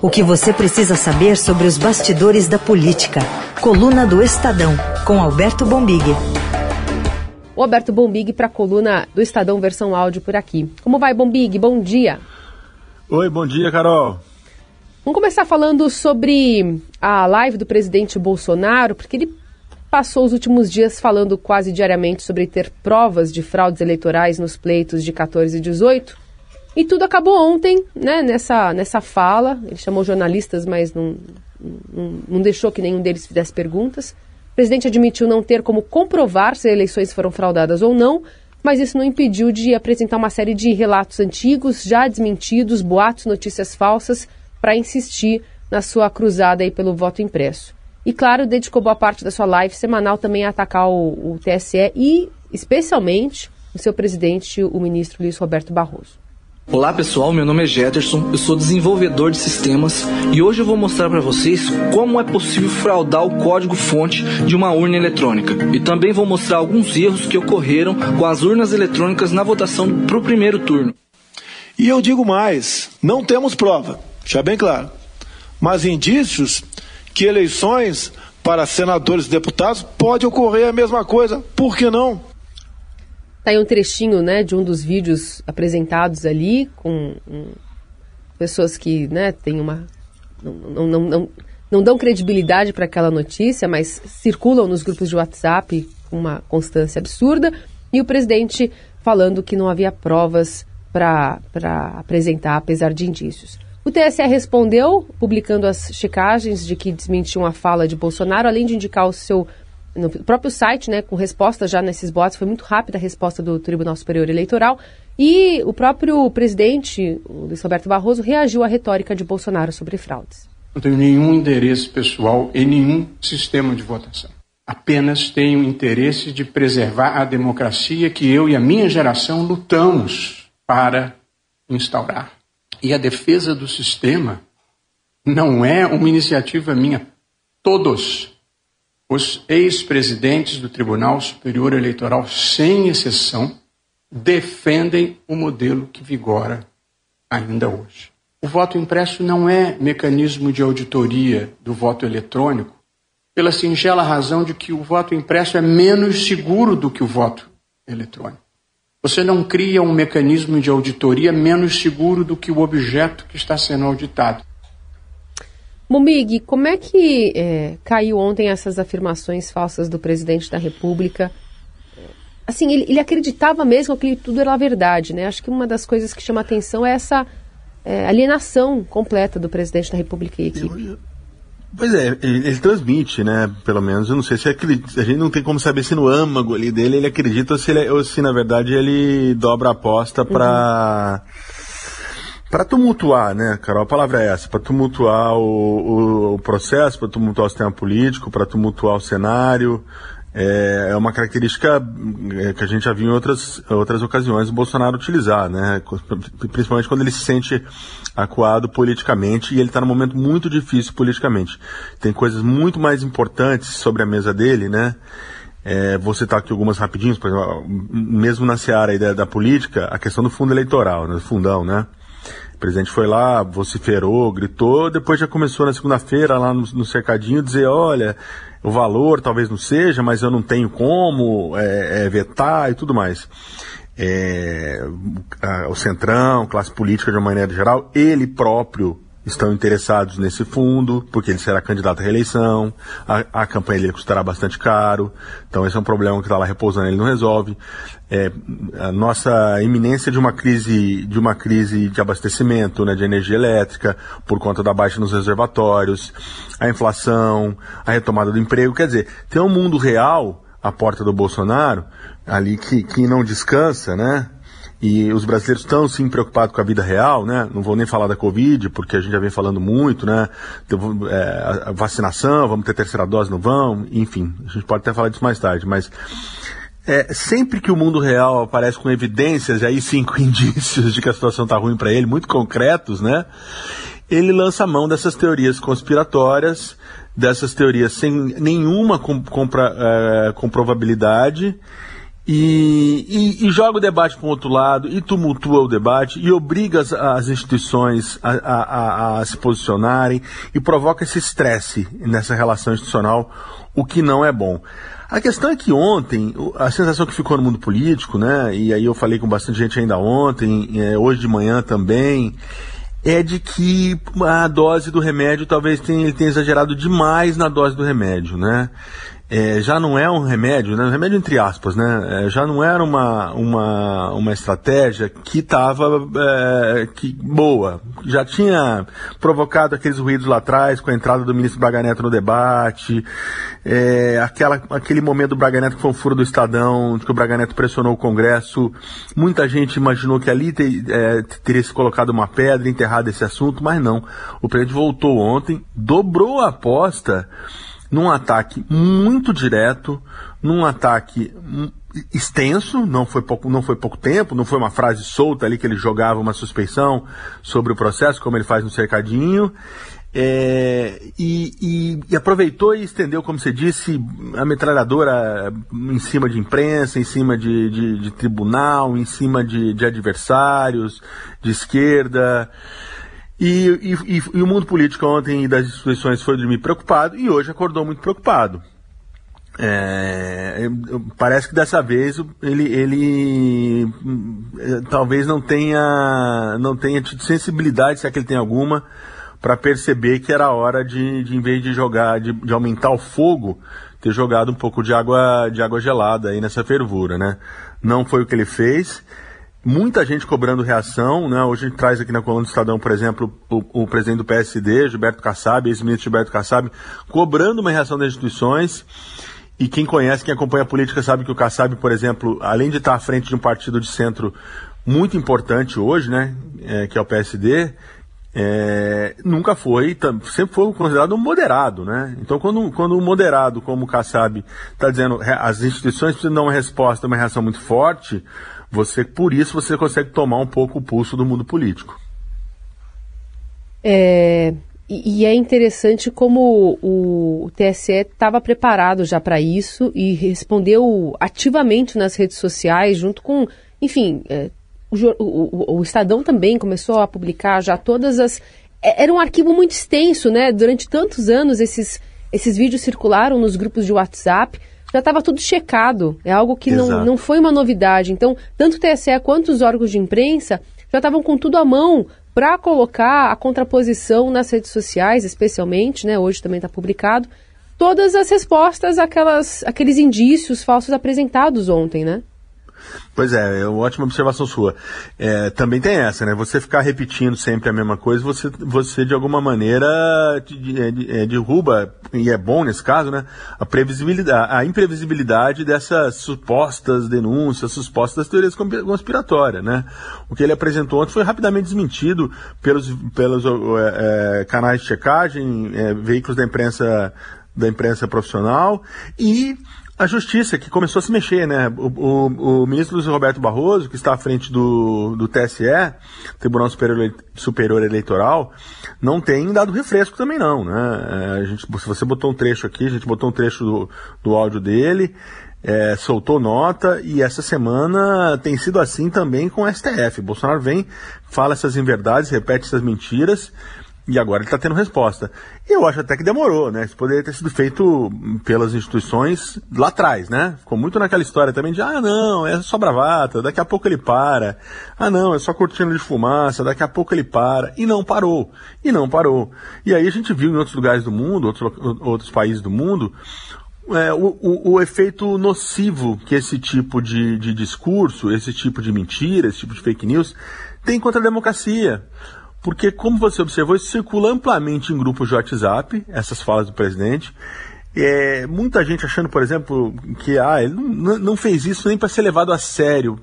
O que você precisa saber sobre os bastidores da política. Coluna do Estadão, com Alberto Bombig. O Alberto Bombig para a coluna do Estadão versão áudio por aqui. Como vai, Bombig? Bom dia. Oi, bom dia, Carol. Vamos começar falando sobre a live do presidente Bolsonaro, porque ele passou os últimos dias falando quase diariamente sobre ter provas de fraudes eleitorais nos pleitos de 14 e 18. E tudo acabou ontem, né, nessa, nessa fala. Ele chamou jornalistas, mas não, não, não deixou que nenhum deles fizesse perguntas. O presidente admitiu não ter como comprovar se as eleições foram fraudadas ou não, mas isso não impediu de apresentar uma série de relatos antigos, já desmentidos, boatos, notícias falsas, para insistir na sua cruzada aí pelo voto impresso. E, claro, dedicou boa parte da sua live semanal também a atacar o, o TSE e, especialmente, o seu presidente, o ministro Luiz Roberto Barroso. Olá pessoal, meu nome é Jederson, eu sou desenvolvedor de sistemas e hoje eu vou mostrar para vocês como é possível fraudar o código-fonte de uma urna eletrônica. E também vou mostrar alguns erros que ocorreram com as urnas eletrônicas na votação para o primeiro turno. E eu digo mais: não temos prova já bem claro. Mas indícios que eleições para senadores e deputados pode ocorrer a mesma coisa. Por que não? Tá aí um trechinho, né, de um dos vídeos apresentados ali com um, pessoas que, né, têm uma não, não, não, não dão credibilidade para aquela notícia, mas circulam nos grupos de WhatsApp com uma constância absurda e o presidente falando que não havia provas para apresentar, apesar de indícios. O TSE respondeu, publicando as checagens de que desmentiam a fala de Bolsonaro, além de indicar o seu no próprio site, né, com resposta já nesses boatos, foi muito rápida a resposta do Tribunal Superior Eleitoral, e o próprio presidente, o Luiz Roberto Barroso, reagiu à retórica de Bolsonaro sobre fraudes. Não tenho nenhum interesse pessoal em nenhum sistema de votação. Apenas tenho interesse de preservar a democracia que eu e a minha geração lutamos para instaurar. E a defesa do sistema não é uma iniciativa minha. Todos os ex-presidentes do Tribunal Superior Eleitoral, sem exceção, defendem o modelo que vigora ainda hoje. O voto impresso não é mecanismo de auditoria do voto eletrônico, pela singela razão de que o voto impresso é menos seguro do que o voto eletrônico. Você não cria um mecanismo de auditoria menos seguro do que o objeto que está sendo auditado. Mumig, como é que é, caiu ontem essas afirmações falsas do presidente da República? Assim, ele, ele, acreditava mesmo que tudo era verdade, né? Acho que uma das coisas que chama atenção é essa é, alienação completa do presidente da República e equipe. Pois é, ele, ele, transmite, né? Pelo menos, eu não sei se acredita, a gente não tem como saber se no âmago ali dele ele acredita ou se, ele, ou se na verdade ele dobra a aposta para uhum. Para tumultuar, né, Carol? A palavra é essa, para tumultuar o, o, o processo, para tumultuar o sistema político, para tumultuar o cenário, é, é uma característica é, que a gente já viu em outras, outras ocasiões o Bolsonaro utilizar, né? principalmente quando ele se sente acuado politicamente e ele está num momento muito difícil politicamente. Tem coisas muito mais importantes sobre a mesa dele, né? É, vou citar aqui algumas rapidinhos, por exemplo, mesmo na seara da, da política, a questão do fundo eleitoral, né, do fundão, né? Presidente foi lá, vociferou, gritou, depois já começou na segunda-feira lá no, no cercadinho dizer, olha, o valor talvez não seja, mas eu não tenho como é, é, vetar e tudo mais. É, a, o Centrão, classe política de uma maneira geral, ele próprio estão interessados nesse fundo, porque ele será candidato à reeleição, a, a campanha dele custará bastante caro, então esse é um problema que está lá repousando, ele não resolve. É, a nossa iminência de uma crise, de uma crise de abastecimento, né, de energia elétrica, por conta da baixa nos reservatórios, a inflação, a retomada do emprego, quer dizer, tem um mundo real à porta do Bolsonaro, ali que, que não descansa, né? E os brasileiros estão sim preocupados com a vida real, né? Não vou nem falar da Covid, porque a gente já vem falando muito, né? É, a vacinação, vamos ter terceira dose, não vão, enfim, a gente pode até falar disso mais tarde, mas é, sempre que o mundo real aparece com evidências, e aí sim com indícios de que a situação está ruim para ele, muito concretos, né? Ele lança a mão dessas teorias conspiratórias, dessas teorias sem nenhuma compra, é, comprovabilidade e, e, e, joga o debate para o outro lado, e tumultua o debate, e obriga as, as instituições a, a, a, a, se posicionarem, e provoca esse estresse nessa relação institucional, o que não é bom. A questão é que ontem, a sensação que ficou no mundo político, né, e aí eu falei com bastante gente ainda ontem, é, hoje de manhã também, é de que a dose do remédio talvez tenha, ele tenha exagerado demais na dose do remédio, né? É, já não é um remédio, né? Um remédio entre aspas, né? É, já não era uma, uma, uma estratégia que estava é, boa. Já tinha provocado aqueles ruídos lá atrás com a entrada do ministro Braga Neto no debate, é, aquela, aquele momento do Braga Neto que foi um furo do Estadão, que o Braga Neto pressionou o Congresso. Muita gente imaginou que ali te, é, teria se colocado uma pedra, enterrado esse assunto, mas não. O presidente voltou ontem, dobrou a aposta num ataque muito direto, num ataque extenso, não foi pouco, não foi pouco tempo, não foi uma frase solta ali que ele jogava uma suspeição sobre o processo, como ele faz no cercadinho. É, e, e, e, aproveitou e estendeu, como você disse, a metralhadora em cima de imprensa, em cima de, de, de tribunal, em cima de, de adversários, de esquerda. E, e, e, o mundo político ontem das instituições foi dormir preocupado e hoje acordou muito preocupado. É, parece que dessa vez ele, ele talvez não tenha, não tenha tido sensibilidade, se é que ele tem alguma, para perceber que era hora de, de em vez de jogar, de, de, aumentar o fogo, ter jogado um pouco de água, de água gelada aí nessa fervura, né? Não foi o que ele fez muita gente cobrando reação, né? Hoje a gente traz aqui na coluna do Estadão, por exemplo, o, o presidente do PSD, Gilberto Kassab, ex-ministro Gilberto Kassab, cobrando uma reação das instituições. E quem conhece, quem acompanha a política, sabe que o Kassab, por exemplo, além de estar à frente de um partido de centro muito importante hoje, né? É, que é o PSD, é, nunca foi, sempre foi considerado um moderado, né? Então, quando, quando um moderado como o Kassab está dizendo as instituições precisam dar uma resposta, uma reação muito forte, você, por isso, você consegue tomar um pouco o pulso do mundo político. É, e, é interessante como o, o TSE estava preparado já para isso e respondeu ativamente nas redes sociais, junto com, enfim, é, o, o, o, Estadão também começou a publicar já todas as. É, era um arquivo muito extenso, né? Durante tantos anos esses, esses vídeos circularam nos grupos de WhatsApp já estava tudo checado. É algo que não, não foi uma novidade. Então, tanto o TSE quanto os órgãos de imprensa já estavam com tudo à mão para colocar a contraposição nas redes sociais, especialmente, né? Hoje também está publicado, todas as respostas àquelas, àqueles indícios falsos apresentados ontem, né? Pois é, é uma ótima observação sua. É, também tem essa, né? Você ficar repetindo sempre a mesma coisa, você, você de alguma maneira é, é, derruba, e é bom nesse caso, né? A previsibilidade, a imprevisibilidade dessas supostas denúncias, supostas teorias conspiratórias, né? O que ele apresentou ontem foi rapidamente desmentido pelos, pelos é, é, canais de checagem, veículos da imprensa da imprensa profissional e a justiça que começou a se mexer, né? O, o, o, ministro Luiz Roberto Barroso, que está à frente do, do TSE, Tribunal Superior, Eleitoral, não tem dado refresco também não, né? É, a gente, se você botou um trecho aqui, a gente botou um trecho do, do áudio dele, é, soltou nota e essa semana tem sido assim também com o STF. Bolsonaro vem, fala essas inverdades, repete essas mentiras e agora ele está tendo resposta. Eu acho até que demorou, né? Isso poderia ter sido feito pelas instituições lá atrás, né? Ficou muito naquela história também de, ah, não, é só bravata, daqui a pouco ele para. Ah, não, é só cortina de fumaça, daqui a pouco ele para. E não parou. E não parou. E aí a gente viu em outros lugares do mundo, outros, outros países do mundo, é, o, o, o, efeito nocivo que esse tipo de, de discurso, esse tipo de mentira, esse tipo de fake news tem contra a democracia. Porque, como você observou, isso circula amplamente em grupos de WhatsApp, essas falas do presidente. É, muita gente achando, por exemplo, que ah, ele não, não fez isso nem para ser levado a sério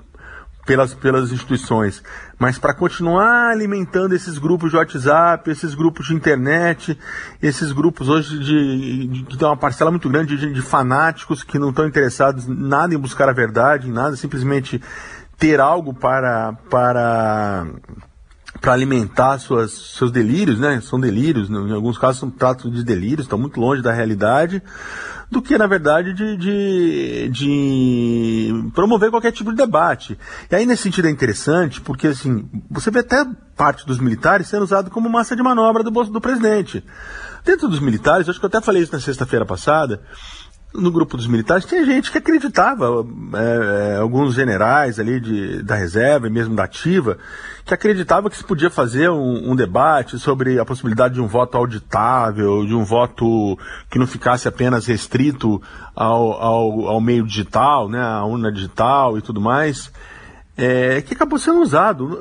pelas, pelas instituições, mas para continuar alimentando esses grupos de WhatsApp, esses grupos de internet, esses grupos hoje de, de que tem uma parcela muito grande de, de fanáticos que não estão interessados nada em buscar a verdade, em nada, simplesmente ter algo para, para para alimentar suas, seus delírios, né? São delírios, em alguns casos são tratos de delírios, estão muito longe da realidade, do que, na verdade, de, de, de, promover qualquer tipo de debate. E aí, nesse sentido, é interessante, porque, assim, você vê até parte dos militares sendo usado como massa de manobra do, do presidente. Dentro dos militares, acho que eu até falei isso na sexta-feira passada, no grupo dos militares tinha gente que acreditava, é, é, alguns generais ali de, da reserva e mesmo da ativa, que acreditava que se podia fazer um, um, debate sobre a possibilidade de um voto auditável, de um voto que não ficasse apenas restrito ao, ao, ao meio digital, né, à urna digital e tudo mais é, que acabou sendo usado.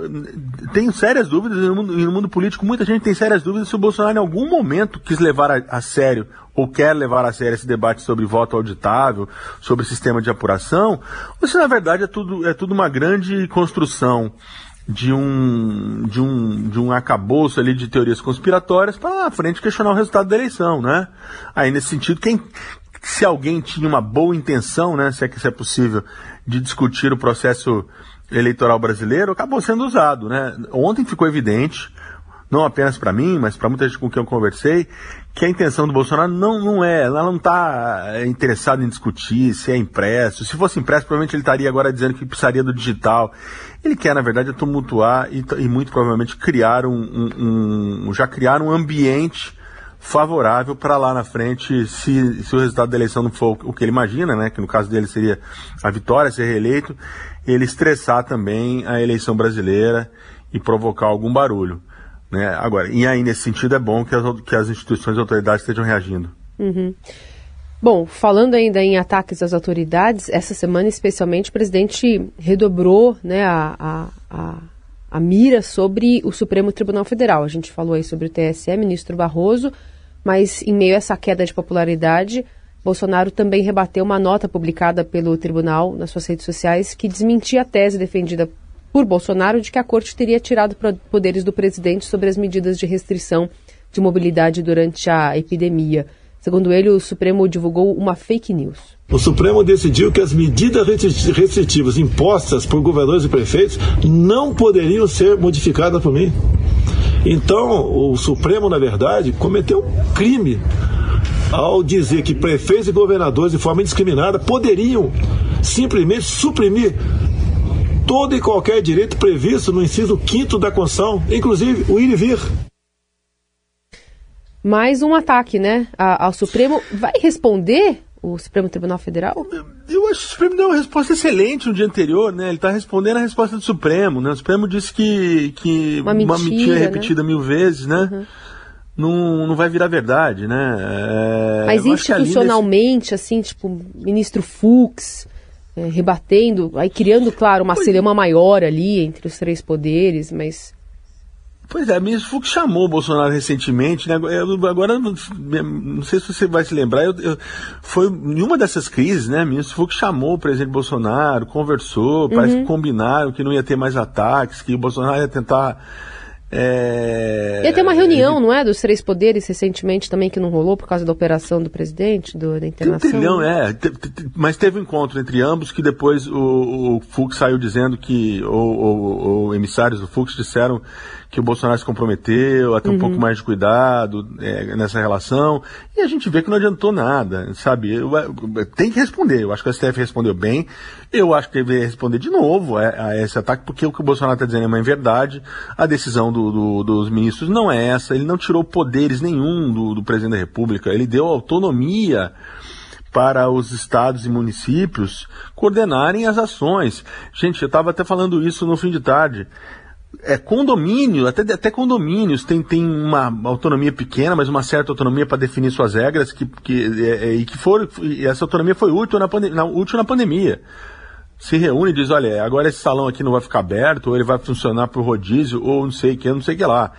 Tenho sérias dúvidas, no mundo, no mundo, político muita gente tem sérias dúvidas se o Bolsonaro em algum momento quis levar a, a, sério ou quer levar a sério esse debate sobre voto auditável, sobre sistema de apuração, ou se na verdade é tudo, é tudo uma grande construção de um, de um, de um acabouço ali de teorias conspiratórias para lá na frente questionar o resultado da eleição, né? Aí nesse sentido, quem, se alguém tinha uma boa intenção, né, se é que isso é possível, de discutir o processo eleitoral brasileiro acabou sendo usado, né? Ontem ficou evidente, não apenas para mim, mas para muita gente com quem eu conversei, que a intenção do Bolsonaro não, não é, ela não está é, interessada em discutir se é impresso. Se fosse impresso, provavelmente ele estaria agora dizendo que precisaria do digital. Ele quer, na verdade, tumultuar e, e muito provavelmente criar um, um, um, já criar um ambiente favorável para lá na frente, se, se o resultado da eleição não for o que ele imagina, né, que no caso dele seria a vitória, ser reeleito, ele estressar também a eleição brasileira e provocar algum barulho. Né? Agora, e aí nesse sentido é bom que as, que as instituições e autoridades estejam reagindo. Uhum. Bom, falando ainda em ataques às autoridades, essa semana especialmente o presidente redobrou né, a, a, a, a mira sobre o Supremo Tribunal Federal. A gente falou aí sobre o TSE, ministro Barroso, mas em meio a essa queda de popularidade, Bolsonaro também rebateu uma nota publicada pelo tribunal nas suas redes sociais que desmentia a tese defendida por Bolsonaro de que a corte teria tirado poderes do presidente sobre as medidas de restrição de mobilidade durante a epidemia. Segundo ele, o Supremo divulgou uma fake news. O Supremo decidiu que as medidas restritivas impostas por governadores e prefeitos não poderiam ser modificadas por mim. Então, o Supremo, na verdade, cometeu um crime ao dizer que prefeitos e governadores, de forma indiscriminada, poderiam simplesmente suprimir todo e qualquer direito previsto no inciso 5 da Constituição, inclusive o ir e vir. Mais um ataque, né, ao Supremo. Vai responder o Supremo Tribunal Federal? Eu acho que o Supremo deu uma resposta excelente no dia anterior, né? Ele está respondendo a resposta do Supremo, né? O Supremo disse que, que uma mentira, uma mentira né? repetida mil vezes, né? Uhum não, não vai virar verdade, né? É, Mas institucionalmente, assim, tipo, ministro Fux é, rebatendo, aí criando, claro, uma celeuma maior ali entre os três poderes, mas... Pois é, o ministro Fux chamou o Bolsonaro recentemente, né? Agora, não sei se você vai se lembrar, eu, eu, foi em uma dessas crises, né? Ministro Fux chamou o presidente Bolsonaro, conversou, parece uhum. que combinaram que não ia ter mais ataques, que o Bolsonaro ia tentar é... Ia ter uma reunião, não é, dos três poderes recentemente também que não rolou por causa da operação do presidente, do, da internação. Tem um trilhão, é. Mas teve um encontro entre ambos que depois o, o Fux saiu dizendo que, ou, ou, ou emissários do Fux disseram que o Bolsonaro se comprometeu a ter um pouco uhum. mais de cuidado é, nessa relação. E a gente vê que não adiantou nada, sabe? Eu, eu, tem que responder. Eu acho que o STF respondeu bem. Eu acho que deveria responder de novo a, a, esse ataque, porque o que o Bolsonaro está dizendo é uma verdade. A decisão do, do, dos ministros não é essa. Ele não tirou poderes nenhum do, do presidente da República. Ele deu autonomia para os estados e municípios coordenarem as ações. Gente, eu estava até falando isso no fim de tarde é, condomínio, até, até condomínios tem, tem uma autonomia pequena, mas uma certa autonomia para definir suas regras que, que, é, é, e que for, e essa autonomia foi útil na, na, útil na pandemia. Se reúne e diz, olha, agora esse salão aqui não vai ficar aberto, ou ele vai funcionar por rodízio, ou não sei o que, não sei o que lá.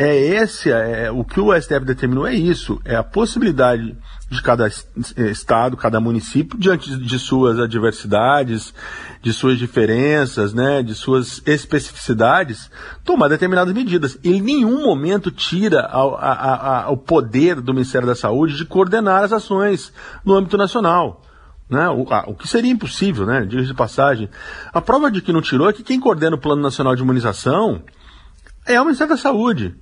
É esse, é, o que o STF determinou é isso, é a possibilidade de cada estado, cada município, diante de suas adversidades, de suas diferenças, né, de suas especificidades, tomar determinadas medidas. Ele em nenhum momento tira a, a, a, o poder do Ministério da Saúde de coordenar as ações no âmbito nacional. Né? O, o, que seria impossível, né? Diga de passagem. A prova de que não tirou é que quem coordena o Plano Nacional de Imunização é o Ministério da Saúde.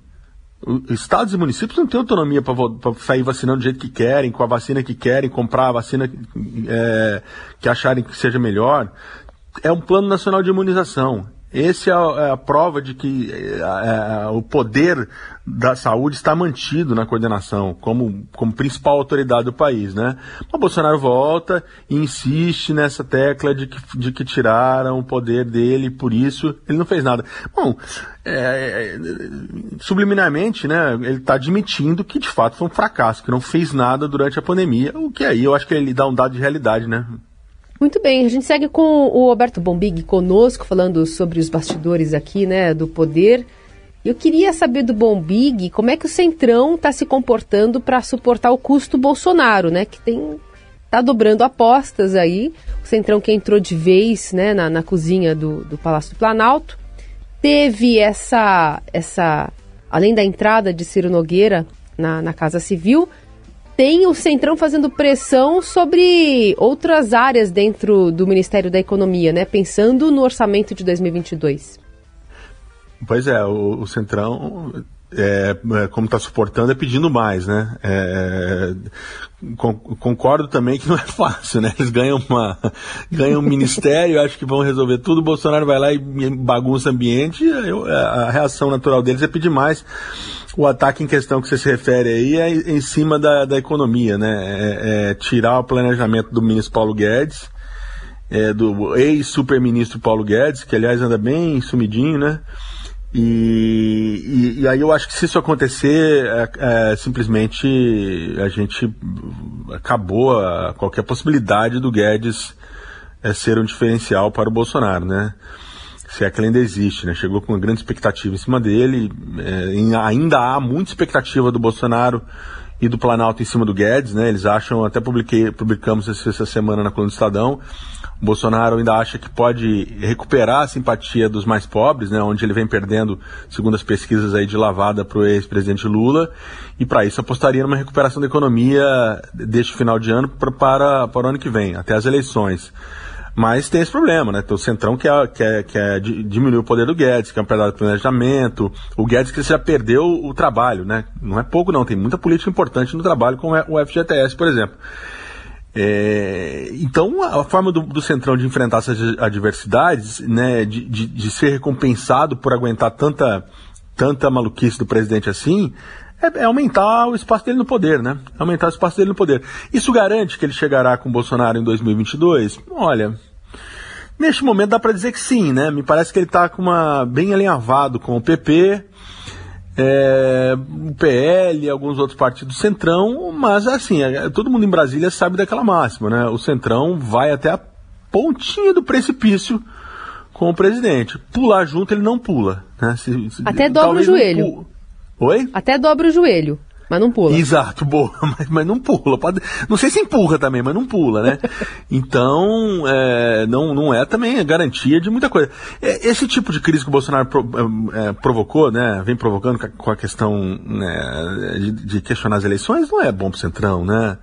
Estados e municípios não têm autonomia para sair vacinando do jeito que querem, com a vacina que querem, comprar a vacina é, que acharem que seja melhor. É um plano nacional de imunização. Esse é a, é a prova de que é, é, o poder da saúde está mantido na coordenação como, como principal autoridade do país, né? O Bolsonaro volta e insiste nessa tecla de que, de que tiraram o poder dele, por isso ele não fez nada. Bom, é subliminarmente, né? Ele está admitindo que de fato foi um fracasso, que não fez nada durante a pandemia, o que aí eu acho que ele dá um dado de realidade, né? Muito bem, a gente segue com o Roberto Bombig conosco, falando sobre os bastidores aqui, né, do poder. Eu queria saber do Bombig como é que o Centrão está se comportando para suportar o custo Bolsonaro, né, que tem tá dobrando apostas aí. O Centrão que entrou de vez, né, na, na cozinha do, do Palácio do Planalto, teve essa, essa, além da entrada de Ciro Nogueira na, na Casa Civil, tem o Centrão fazendo pressão sobre outras áreas dentro do Ministério da Economia, né? Pensando no orçamento de 2022. Pois é, o, o Centrão, é, é como está suportando, é pedindo mais, né? É, concordo também que não é fácil, né? Eles ganham uma ganham um ministério, acho que vão resolver tudo, o Bolsonaro vai lá e bagunça ambiente, eu, a reação natural deles é pedir mais o ataque em questão que você se refere aí é em cima da, da economia, né? É, é tirar o planejamento do ministro Paulo Guedes, é, do ex-superministro Paulo Guedes, que aliás anda bem sumidinho, né? E, e, e, aí eu acho que se isso acontecer, é, é, simplesmente a gente acabou a, qualquer possibilidade do Guedes é, ser um diferencial para o Bolsonaro, né? Se é que ele ainda existe, né? Chegou com uma grande expectativa em cima dele. É, ainda há muita expectativa do Bolsonaro e do Planalto em cima do Guedes, né? Eles acham, até publiquei, publicamos essa semana na coluna do Estadão, o Bolsonaro ainda acha que pode recuperar a simpatia dos mais pobres, né? Onde ele vem perdendo, segundo as pesquisas aí, de lavada para o ex-presidente Lula. E para isso apostaria numa recuperação da economia deste final de ano pra, para, para o ano que vem, até as eleições. Mas tem esse problema, né? Tem o Centrão quer, quer, quer diminuir o poder do Guedes, quer pedaço do planejamento. O Guedes que já perdeu o trabalho, né? Não é pouco não, tem muita política importante no trabalho, como é o FGTS, por exemplo. É, então, a, forma do, do, Centrão de enfrentar essas adversidades, né, de, de, de, ser recompensado por aguentar tanta, tanta maluquice do presidente assim, é, é, aumentar o espaço dele no poder, né? Aumentar o espaço dele no poder. Isso garante que ele chegará com o Bolsonaro em 2022? Olha, Neste momento dá para dizer que sim, né? Me parece que ele está com uma bem alinhavado com o PP, é, o PL, alguns outros partidos centrão, mas assim, é, todo mundo em Brasília sabe daquela máxima, né? O centrão vai até a pontinha do precipício com o presidente. Pular junto ele não pula, né? Se, se, até dobra o joelho. Oi? Até dobra o joelho. Mas não pula. Exato, boa, mas, mas não pula. Pode, não sei se empurra também, mas não pula, né? então, é, não, não é também garantia de muita coisa. É, esse tipo de crise que o Bolsonaro pro, é, é provocou, né? Vem provocando com a questão né, de, de, questionar as eleições, não é bom pro Centrão, né?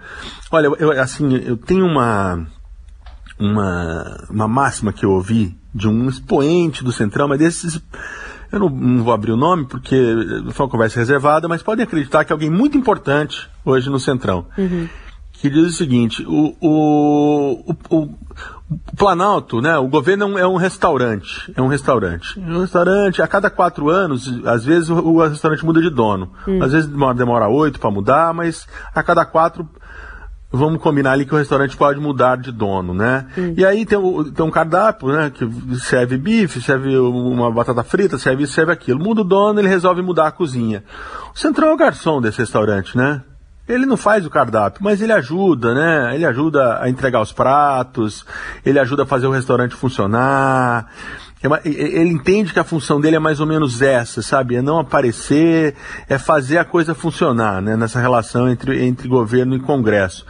Olha, eu, assim, eu tenho uma, uma, uma máxima que eu ouvi de um expoente do Centrão, mas desses eu não, não, vou abrir o nome porque foi uma conversa reservada, mas podem acreditar que é alguém muito importante hoje no Centrão. Uhum. Que diz o seguinte: o, o, o, o, Planalto, né, o governo é um restaurante. É um restaurante. Um restaurante, a cada quatro anos, às vezes o, o restaurante muda de dono. Uhum. Às vezes demora oito para mudar, mas a cada quatro vamos combinar ali que o restaurante pode mudar de dono, né? Hum. E aí tem, o, tem um cardápio, né? Que serve bife, serve uma batata frita, serve isso, serve aquilo. Muda o dono, ele resolve mudar a cozinha. O Centrão é o garçom desse restaurante, né? Ele não faz o cardápio, mas ele ajuda, né? Ele ajuda a entregar os pratos, ele ajuda a fazer o restaurante funcionar. É ele entende que a função dele é mais ou menos essa, sabe? É não aparecer, é fazer a coisa funcionar, né? Nessa relação entre, entre governo e Congresso.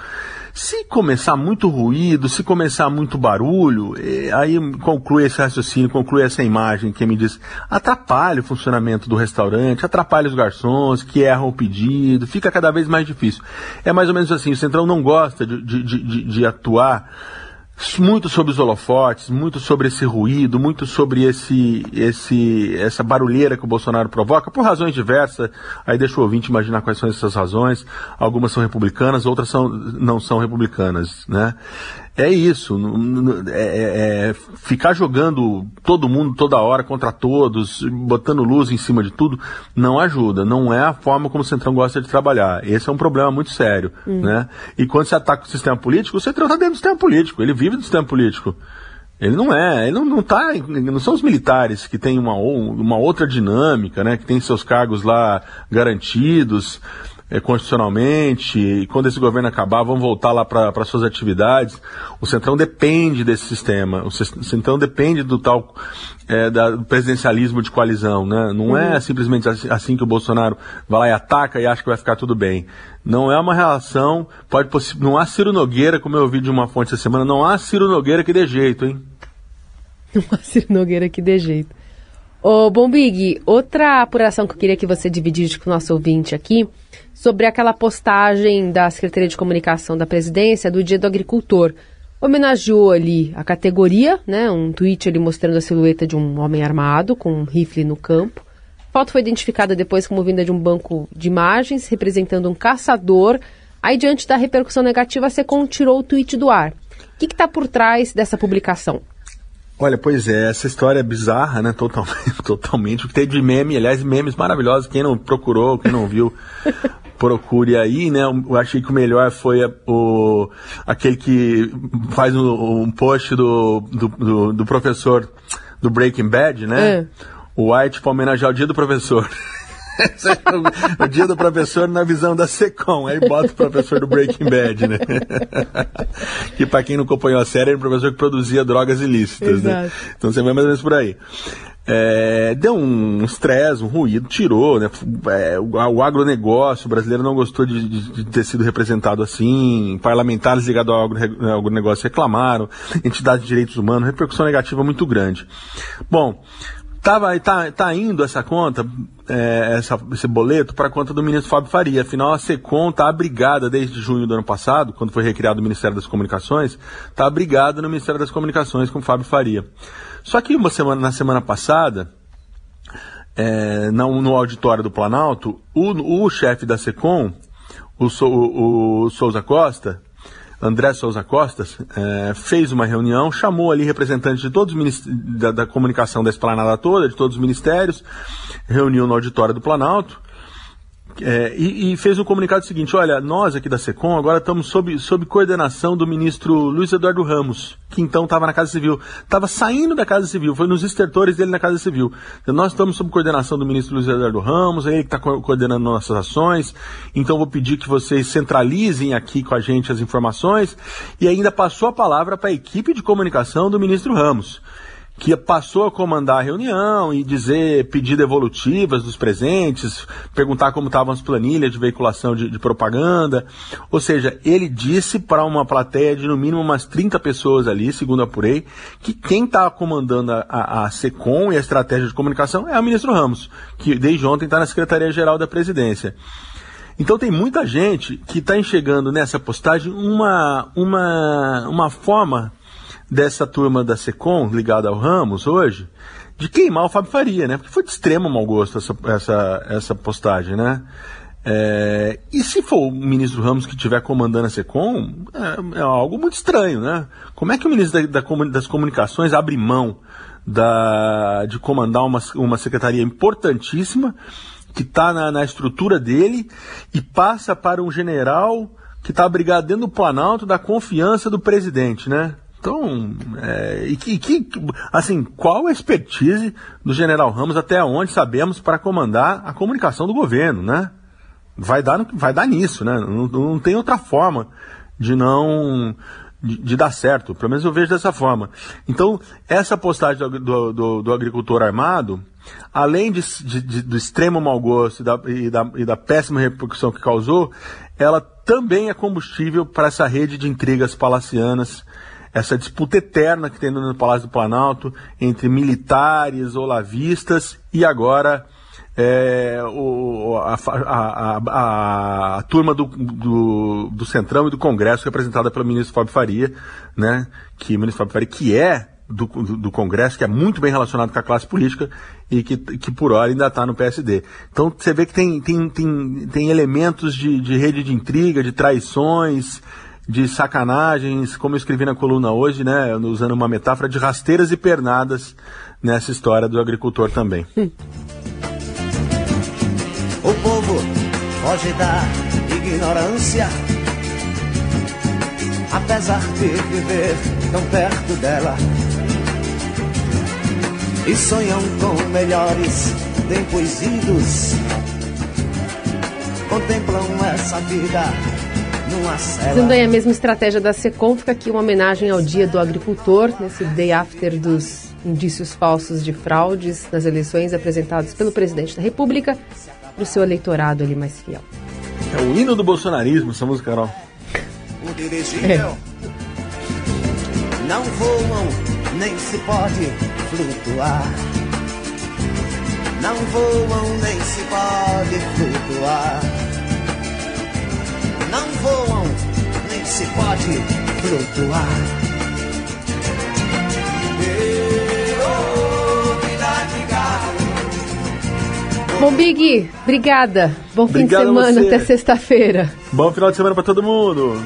Se começar muito ruído, se começar muito barulho, aí conclui esse raciocínio, conclui essa imagem que me diz, atrapalha o funcionamento do restaurante, atrapalha os garçons que erram o pedido, fica cada vez mais difícil. É mais ou menos assim, o Centrão não gosta de, de, de, de atuar muito sobre os holofotes, muito sobre esse ruído, muito sobre esse, esse, essa barulheira que o Bolsonaro provoca, por razões diversas. Aí deixa o ouvinte imaginar quais são essas razões. Algumas são republicanas, outras são, não são republicanas, né? É isso, é, é, é, ficar jogando todo mundo toda hora contra todos, botando luz em cima de tudo, não ajuda, não é a forma como o Centrão gosta de trabalhar. Esse é um problema muito sério, hum. né? E quando você ataca o sistema político, o Centrão está dentro do sistema político, ele vive do sistema político. Ele não é, ele não, não tá, não são os militares que têm uma, uma outra dinâmica, né? Que tem seus cargos lá garantidos é, constitucionalmente, e quando esse governo acabar, vão voltar lá para suas atividades. O Centrão depende desse sistema, o Centrão depende do tal é, da, do presidencialismo de coalizão, né? Não é uhum. é simplesmente assim, assim, que o Bolsonaro vai lá e ataca e acha que vai ficar tudo bem. Não é uma relação, pode não há Ciro Nogueira, como eu ouvi de uma fonte essa semana, não há Ciro Nogueira que dê jeito, hein? Não há Ciro Nogueira que dê jeito. Ô, Bombig, outra apuração que eu queria que você dividisse com o nosso ouvinte aqui, sobre aquela postagem da Secretaria de Comunicação da Presidência do Dia do Agricultor. Homenageou ali a categoria, né, um tweet ali mostrando a silhueta de um homem armado com um rifle no campo. A foto foi identificada depois como vinda de um banco de imagens representando um caçador. Aí, diante da repercussão negativa, SECOM tirou o tweet do ar. O que está por trás dessa publicação? Olha, pois é, essa história é bizarra, né? Totalmente, totalmente. O que tem de meme, aliás, memes maravilhosos. Quem não procurou, quem não viu, procure aí, né? Eu achei que o melhor foi o, aquele que faz um, um post do, do, do, do, professor do Breaking Bad, né? É. O White para homenagear o dia do professor. o dia do professor na visão da Secom. Aí bota o professor do Breaking Bad, né? que para quem não acompanhou a série, era um professor que produzia drogas ilícitas, né? Exato. né? Então você vai mais ou menos por aí. É, deu um estresse, um ruído, tirou, né? É, o, o, agronegócio brasileiro não gostou de, de, de, ter sido representado assim, parlamentares ligados ao agronegócio reclamaram, entidades de direitos humanos, repercussão negativa muito grande. Bom, Tava, tá, tá indo essa conta, é, essa, esse boleto, para a conta do ministro Fábio Faria. Afinal, a SECOM está abrigada desde junho do ano passado, quando foi recriado o Ministério das Comunicações, está abrigada no Ministério das Comunicações com Fábio Faria. Só que uma semana, na semana passada, é, no, no auditório do Planalto, o, o chefe da SECOM, o, o, o Souza Costa, André Souza Costas, é, fez uma reunião, chamou ali representantes de todos os da, da comunicação da esplanada toda, de todos os ministérios, reuniu no auditório do Planalto, é, e, e, fez um comunicado seguinte: olha, nós aqui da SECOM agora estamos sob, sob coordenação do ministro Luiz Eduardo Ramos, que então estava na Casa Civil. Estava saindo da Casa Civil, foi nos estertores dele na Casa Civil. Então, nós estamos sob coordenação do ministro Luiz Eduardo Ramos, ele que está coordenando nossas ações. Então, vou pedir que vocês centralizem aqui com a gente as informações. E ainda passou a palavra para a equipe de comunicação do ministro Ramos que passou a comandar a reunião e dizer, pedir devolutivas dos presentes, perguntar como estavam as planilhas de veiculação de, de propaganda. Ou seja, ele disse para uma plateia de no mínimo umas 30 pessoas ali, segundo apurei, que quem está comandando a, a, a, SECOM e a estratégia de comunicação é o ministro Ramos, que desde ontem está na Secretaria-Geral da Presidência. Então tem muita gente que está enxergando nessa postagem uma, uma, uma forma dessa turma da SECOM, ligada ao Ramos hoje, de queimar o Fábio Faria, né? Porque foi de extremo mau gosto essa, essa, essa postagem, né? É, e se for o ministro Ramos que estiver comandando a SECOM, é, é, algo muito estranho, né? Como é que o ministro da, da, das Comunicações abre mão da, de comandar uma, uma secretaria importantíssima que está na, na estrutura dele e passa para um general que está abrigado dentro do Planalto da confiança do presidente, né? Então, é, e que, que, assim, qual a expertise do General Ramos até onde sabemos para comandar a comunicação do governo, né? Vai dar, vai dar nisso, né? Não, não tem outra forma de não de, de, dar certo. Pelo menos eu vejo dessa forma. Então, essa postagem do, do, do agricultor armado, além de, de, do extremo mau gosto e da, e, da, e da péssima repercussão que causou, ela também é combustível para essa rede de intrigas palacianas essa disputa eterna que tem no Palácio do Planalto entre militares, olavistas e agora é, o, a, a, a, a, turma do, do, do, Centrão e do Congresso, representada pelo ministro Fábio Faria, né, que ministro Fábio Faria, que é do, do, do, Congresso, que é muito bem relacionado com a classe política e que, que por hora ainda está no PSD. Então você vê que tem, tem, tem, tem elementos de, de rede de intriga, de traições, de sacanagens, como eu escrevi na coluna hoje, né, usando uma metáfora de rasteiras e pernadas nessa história do agricultor também. O povo foge da ignorância, apesar de viver tão perto dela. E sonham com melhores tempos idos. Contemplam essa vida. Usando aí a mesma estratégia da SECOM, fica aqui uma homenagem ao Dia do Agricultor, nesse day after dos indícios falsos de fraudes nas eleições apresentados pelo presidente da República para o seu eleitorado ali mais fiel. É o hino do bolsonarismo, essa música, Carol. O dirigível é. não voam, nem se pode flutuar. Não voam, nem se pode flutuar. Não voam, nem se pode flutuar. Bom, Big, obrigada. Bom fim Obrigado de semana, até sexta-feira. Bom final de semana para todo mundo.